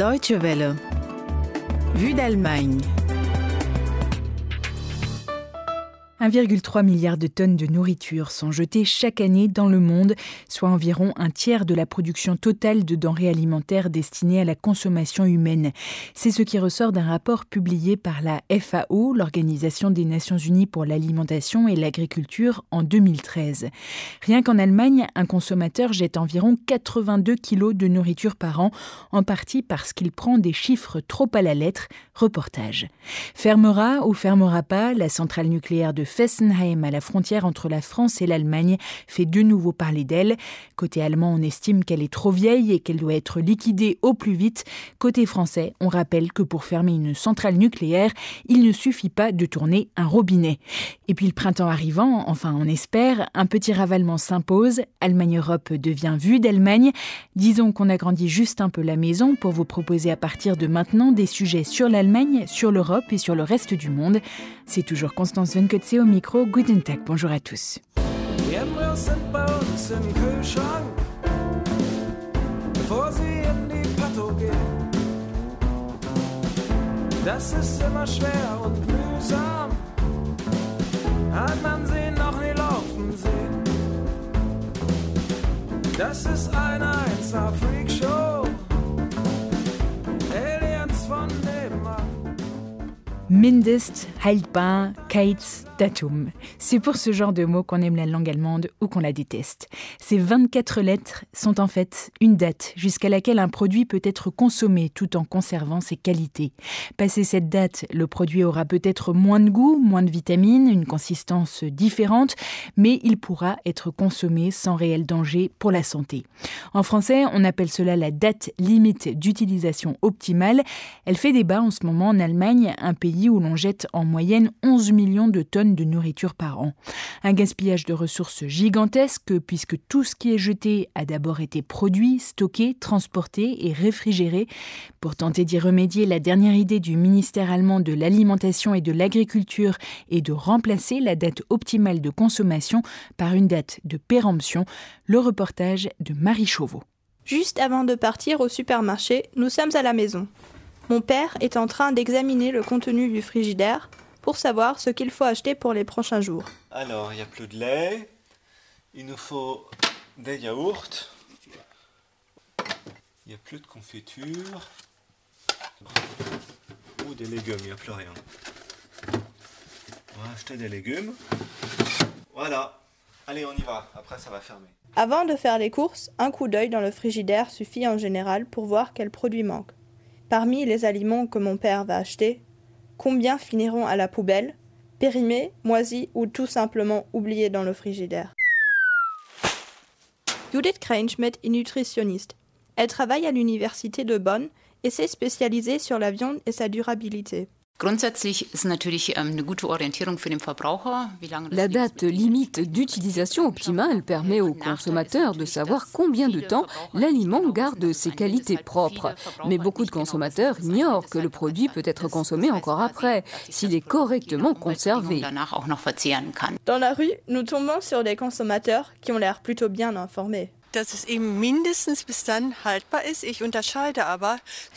Deutsche Welle. Vue d'Allemagne. 1,3 milliard de tonnes de nourriture sont jetées chaque année dans le monde, soit environ un tiers de la production totale de denrées alimentaires destinées à la consommation humaine. C'est ce qui ressort d'un rapport publié par la FAO, l'Organisation des Nations Unies pour l'alimentation et l'agriculture, en 2013. Rien qu'en Allemagne, un consommateur jette environ 82 kilos de nourriture par an, en partie parce qu'il prend des chiffres trop à la lettre. Reportage. Fermera ou fermera pas la centrale nucléaire de Fessenheim, à la frontière entre la France et l'Allemagne, fait de nouveau parler d'elle. Côté allemand, on estime qu'elle est trop vieille et qu'elle doit être liquidée au plus vite. Côté français, on rappelle que pour fermer une centrale nucléaire, il ne suffit pas de tourner un robinet. Et puis le printemps arrivant, enfin on espère, un petit ravalement s'impose. Allemagne-Europe devient vue d'Allemagne. Disons qu'on agrandit juste un peu la maison pour vous proposer à partir de maintenant des sujets sur l'Allemagne, sur l'Europe et sur le reste du monde. C'est toujours Constance au micro. Guten Tag, bonjour à tous. Die Embryos sind bei uns im Kühlschrank, bevor sie in die gehen. Das ist immer schwer und mühsam, hat man sie noch nie laufen sehen. Das ist eine 1 Freakshow, Aliens von nebenan. Mindest, Heilbar, Keitz, C'est pour ce genre de mots qu'on aime la langue allemande ou qu'on la déteste. Ces 24 lettres sont en fait une date jusqu'à laquelle un produit peut être consommé tout en conservant ses qualités. Passé cette date, le produit aura peut-être moins de goût, moins de vitamines, une consistance différente, mais il pourra être consommé sans réel danger pour la santé. En français, on appelle cela la date limite d'utilisation optimale. Elle fait débat en ce moment en Allemagne, un pays où l'on jette en moyenne 11 millions de tonnes de nourriture par an. Un gaspillage de ressources gigantesque puisque tout ce qui est jeté a d'abord été produit, stocké, transporté et réfrigéré. Pour tenter d'y remédier, la dernière idée du ministère allemand de l'alimentation et de l'agriculture est de remplacer la date optimale de consommation par une date de péremption. Le reportage de Marie Chauveau. Juste avant de partir au supermarché, nous sommes à la maison. Mon père est en train d'examiner le contenu du frigidaire pour savoir ce qu'il faut acheter pour les prochains jours. Alors, il n'y a plus de lait. Il nous faut des yaourts. Il n'y a plus de confiture. Ou des légumes, il n'y a plus rien. On va acheter des légumes. Voilà. Allez, on y va. Après, ça va fermer. Avant de faire les courses, un coup d'œil dans le frigidaire suffit en général pour voir quels produits manquent. Parmi les aliments que mon père va acheter, combien finiront à la poubelle, périmés, moisis ou tout simplement oubliés dans le frigidaire Judith Kreinschmidt est nutritionniste. Elle travaille à l'université de Bonn et s'est spécialisée sur la viande et sa durabilité. Grundsätzlich ist natürlich ähm, eine gute Orientierung für den Verbraucher, wie lange das La date limite d'utilisation optimale permet au consommateur de savoir combien de temps l'aliment garde ses qualités propres. Mais beaucoup de consommateurs ignorent que le produit peut être consommé encore après, s'il est correctement conservé. danach auch noch verzehren kann. Dans la rue, nous tombons sur des consommateurs qui ont l'air plutôt bien informés.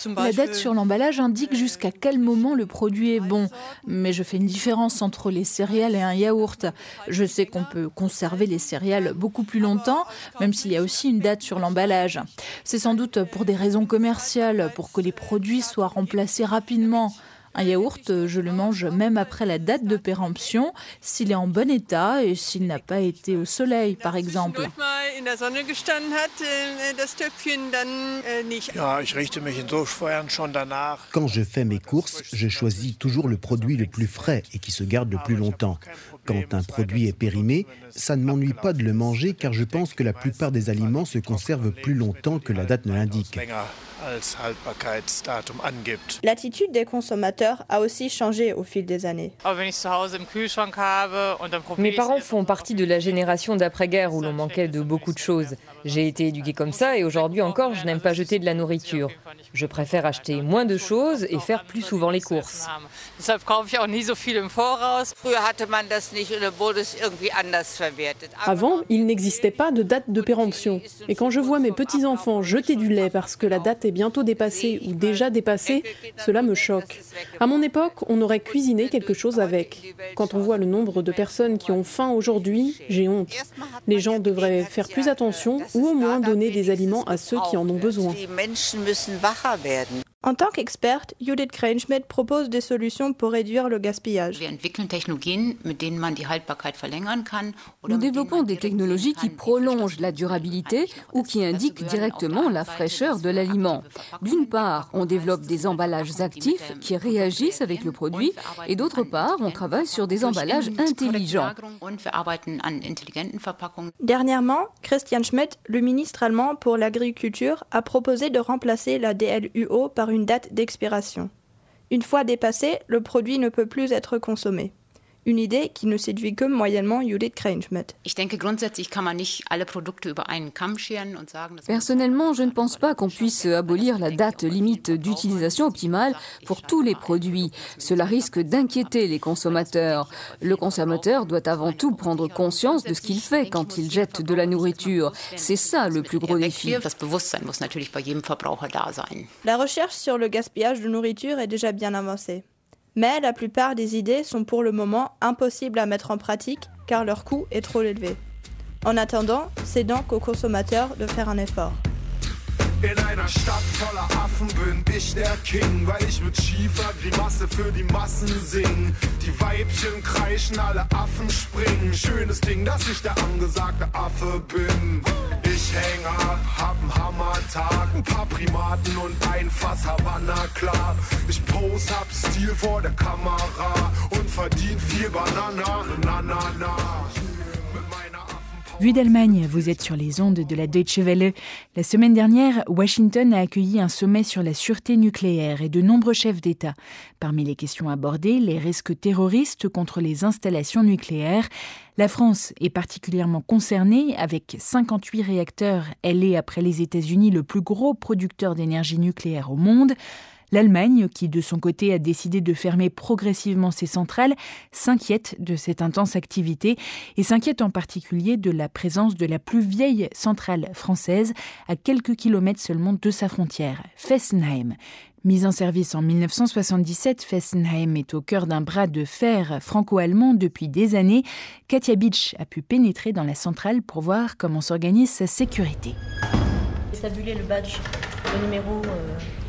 La date sur l'emballage indique jusqu'à quel moment le produit est bon, mais je fais une différence entre les céréales et un yaourt. Je sais qu'on peut conserver les céréales beaucoup plus longtemps, même s'il y a aussi une date sur l'emballage. C'est sans doute pour des raisons commerciales, pour que les produits soient remplacés rapidement. Un yaourt, je le mange même après la date de péremption, s'il est en bon état et s'il n'a pas été au soleil, par exemple. Zwischendurch mal in der Sonne gestanden hat, das Töpfchen, dann nicht. Ja, ich richte mich insofern schon danach. Quand je fais mes courses, je choisis toujours le produit le plus frais et qui se garde le plus longtemps. Quand un produit est périmé, ça ne m'ennuie pas de le manger car je pense que la plupart des aliments se conservent plus longtemps que la date ne l'indique. L'attitude des consommateurs a aussi changé au fil des années. Mes parents font partie de la génération d'après-guerre où l'on manquait de beaucoup beaucoup de choses. J'ai été éduquée comme ça et aujourd'hui encore, je n'aime pas jeter de la nourriture. Je préfère acheter moins de choses et faire plus souvent les courses. Avant, il n'existait pas de date de péremption. Et quand je vois mes petits-enfants jeter du lait parce que la date est bientôt dépassée ou déjà dépassée, cela me choque. À mon époque, on aurait cuisiné quelque chose avec. Quand on voit le nombre de personnes qui ont faim aujourd'hui, j'ai honte. Les gens devraient faire plus attention ou au moins donner des aliments à ceux qui en ont besoin. En tant qu'experte, Judith Kreinschmidt propose des solutions pour réduire le gaspillage. Nous développons des technologies qui prolongent la durabilité ou qui indiquent directement la fraîcheur de l'aliment. D'une part, on développe des emballages actifs qui réagissent avec le produit et d'autre part, on travaille sur des emballages intelligents. Dernièrement, Christian Schmidt, le ministre allemand pour l'agriculture, a proposé de remplacer la DLUO par une date d'expiration. Une fois dépassée, le produit ne peut plus être consommé. Une idée qui ne séduit que moyennement Judith Kreinschmidt. Personnellement, je ne pense pas qu'on puisse abolir la date limite d'utilisation optimale pour tous les produits. Cela risque d'inquiéter les consommateurs. Le consommateur doit avant tout prendre conscience de ce qu'il fait quand il jette de la nourriture. C'est ça le plus gros défi. La recherche sur le gaspillage de nourriture est déjà bien avancée. Mais la plupart des idées sont pour le moment impossibles à mettre en pratique car leur coût est trop élevé. En attendant, c'est donc aux consommateurs de faire un effort. In einer Stadt voller Affen bin ich der King, weil ich mit schiefer Grimasse für die Massen sing. Die Weibchen kreischen, alle Affen springen. Schönes Ding, dass ich der angesagte Affe bin. Ich häng ab, hab einen Hammertag, ein paar Primaten und ein Fass Havanna klar. Ich pose, hab Stil vor der Kamera und verdien viel Banana, na na na. Vue d'Allemagne, vous êtes sur les ondes de la Deutsche Welle. La semaine dernière, Washington a accueilli un sommet sur la sûreté nucléaire et de nombreux chefs d'État. Parmi les questions abordées, les risques terroristes contre les installations nucléaires. La France est particulièrement concernée avec 58 réacteurs. Elle est, après les États-Unis, le plus gros producteur d'énergie nucléaire au monde. L'Allemagne, qui de son côté a décidé de fermer progressivement ses centrales, s'inquiète de cette intense activité et s'inquiète en particulier de la présence de la plus vieille centrale française à quelques kilomètres seulement de sa frontière, Fessenheim. Mise en service en 1977, Fessenheim est au cœur d'un bras de fer franco-allemand depuis des années. Katia Beach a pu pénétrer dans la centrale pour voir comment s'organise sa sécurité. Le badge, le numéro. Euh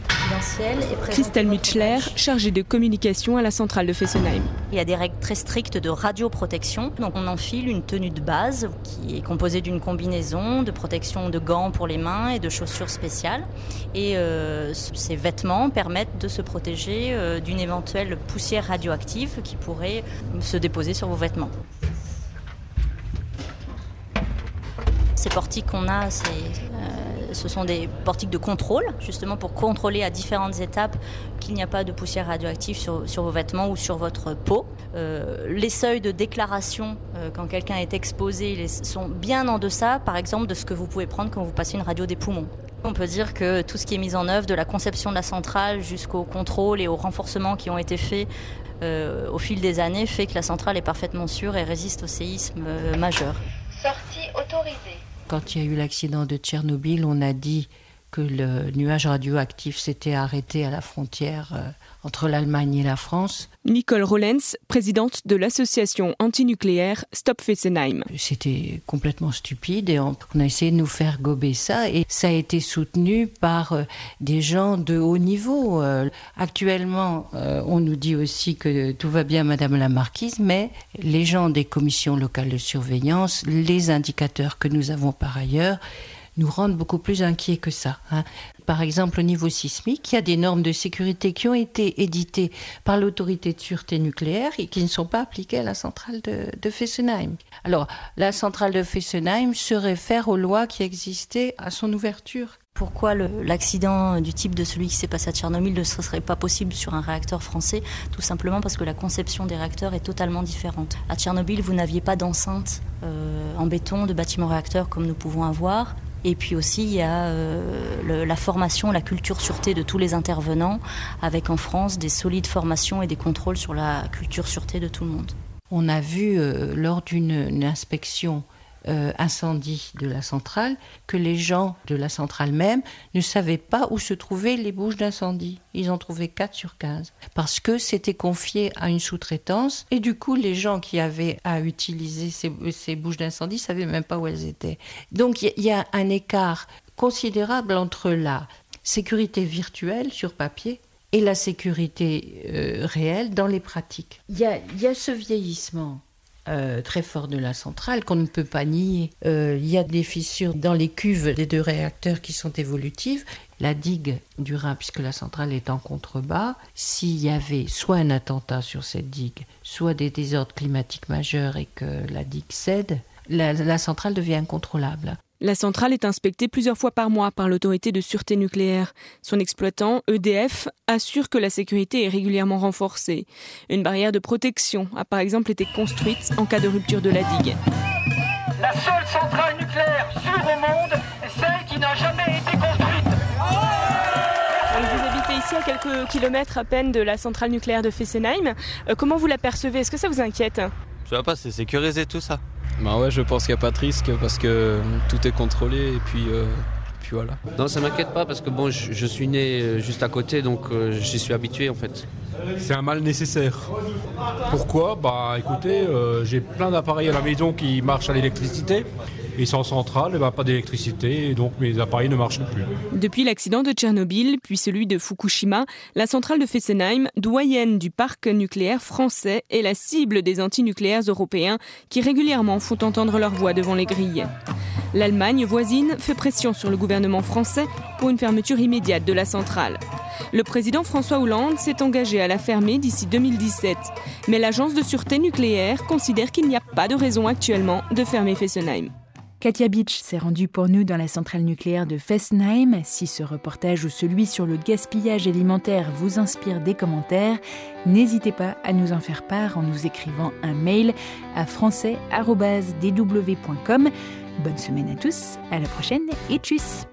Christelle Mitchler, chargée de communication à la centrale de Fessenheim. Il y a des règles très strictes de radioprotection. Donc on enfile une tenue de base qui est composée d'une combinaison de protection de gants pour les mains et de chaussures spéciales. Et euh, ces vêtements permettent de se protéger euh, d'une éventuelle poussière radioactive qui pourrait se déposer sur vos vêtements. Ces portiques qu'on a, c'est euh, ce sont des portiques de contrôle, justement pour contrôler à différentes étapes qu'il n'y a pas de poussière radioactive sur, vos vêtements ou sur votre peau. Euh, les seuils de déclaration euh, quand quelqu'un est exposé sont bien en deçà, par exemple, de ce que vous pouvez prendre quand vous passez une radio des poumons. On peut dire que tout ce qui est mis en œuvre, de la conception de la centrale jusqu'au contrôle et au renforcement qui ont été faits euh, au fil des années, fait que la centrale est parfaitement sûre et résiste au séisme majeur. Sortie autorisée. Quand il y a eu l'accident de Tchernobyl, on a dit que le nuage radioactif s'était arrêté à la frontière euh, entre l'Allemagne et la France. Nicole Rollens, présidente de l'association antinucléaire Stop Fessenheim. C'était complètement stupide et on, a essayé de nous faire gober ça et ça a été soutenu par euh, des gens de haut niveau. Euh, actuellement, on nous dit aussi que tout va bien, Madame la Marquise, mais les gens des commissions locales de surveillance, les indicateurs que nous avons par ailleurs, nous rendent beaucoup plus inquiets que ça. Hein. Par exemple, au niveau sismique, il y a des normes de sécurité qui ont été éditées par l'autorité de sûreté nucléaire et qui ne sont pas appliquées à la centrale de, Fessenheim. Alors, la centrale de Fessenheim se réfère aux lois qui existaient à son ouverture. Pourquoi l'accident du type de celui qui s'est passé à Tchernobyl ne serait pas possible sur un réacteur français? Tout simplement parce que la conception des réacteurs est totalement différente. À Tchernobyl, vous n'aviez pas d'enceinte euh, en béton de bâtiment réacteur comme nous pouvons avoir. Et puis aussi, il y a euh, la formation, la culture sûreté de tous les intervenants, avec en France des solides formations et des contrôles sur la culture sûreté de tout le monde. On a vu euh, lors d'une inspection euh, incendie de la centrale que les gens de la centrale même ne savaient pas où se trouvaient les bouches d'incendie. Ils en trouvaient 4 sur 15 parce que c'était confié à une sous-traitance et du coup les gens qui avaient à utiliser ces, bouches d'incendie savaient même pas où elles étaient. Donc il y, a un écart considérable entre la sécurité virtuelle sur papier et la sécurité euh, réelle dans les pratiques. Il y a ce vieillissement euh, très fort de la centrale qu'on ne peut pas nier. Euh, il y a des fissures dans les cuves des deux réacteurs qui sont évolutives. La digue durera, puisque la centrale est en contrebas, s'il y avait soit un attentat sur cette digue, soit des désordres climatiques majeurs et que la digue cède, la centrale devient incontrôlable. La centrale est inspectée plusieurs fois par mois par l'autorité de sûreté nucléaire. Son exploitant, EDF, assure que la sécurité est régulièrement renforcée. Une barrière de protection a par exemple été construite en cas de rupture de la digue. La seule centrale nucléaire sûre au monde est celle qui n'a jamais été construite. Vous habitez ici à quelques kilomètres à peine de la centrale nucléaire de Fessenheim. Euh, comment vous l'apercevez Est-ce que ça vous inquiète? Je vois pas, c'est sécurisé tout ça. Bah ouais, je pense qu'il n'y a pas de risque parce que tout est contrôlé et puis, euh, puis voilà. Non, ça m'inquiète pas parce que bon, je, je, suis né juste à côté donc euh, j'y suis habitué en fait. C'est un mal nécessaire. Pourquoi? Bah écoutez, euh, j'ai plein d'appareils à la maison qui marchent à l'électricité. Et sans centrale, ben, pas d'électricité, donc mes appareils ne marchent plus. Depuis l'accident de Tchernobyl, puis celui de Fukushima, la centrale de Fessenheim, doyenne du parc nucléaire français, est la cible des antinucléaires européens qui régulièrement font entendre leur voix devant les grilles. L'Allemagne voisine fait pression sur le gouvernement français pour une fermeture immédiate de la centrale. Le président François Hollande s'est engagé à la fermer d'ici 2017, mais l'agence de sûreté nucléaire considère qu'il n'y a pas de raison actuellement de fermer Fessenheim. Katia Beach s'est rendue pour nous dans la centrale nucléaire de Fessenheim. Si ce reportage ou celui sur le gaspillage alimentaire vous inspire des commentaires, n'hésitez pas à nous en faire part en nous écrivant un mail à français.dw.com. Bonne semaine à tous, à la prochaine et tchuss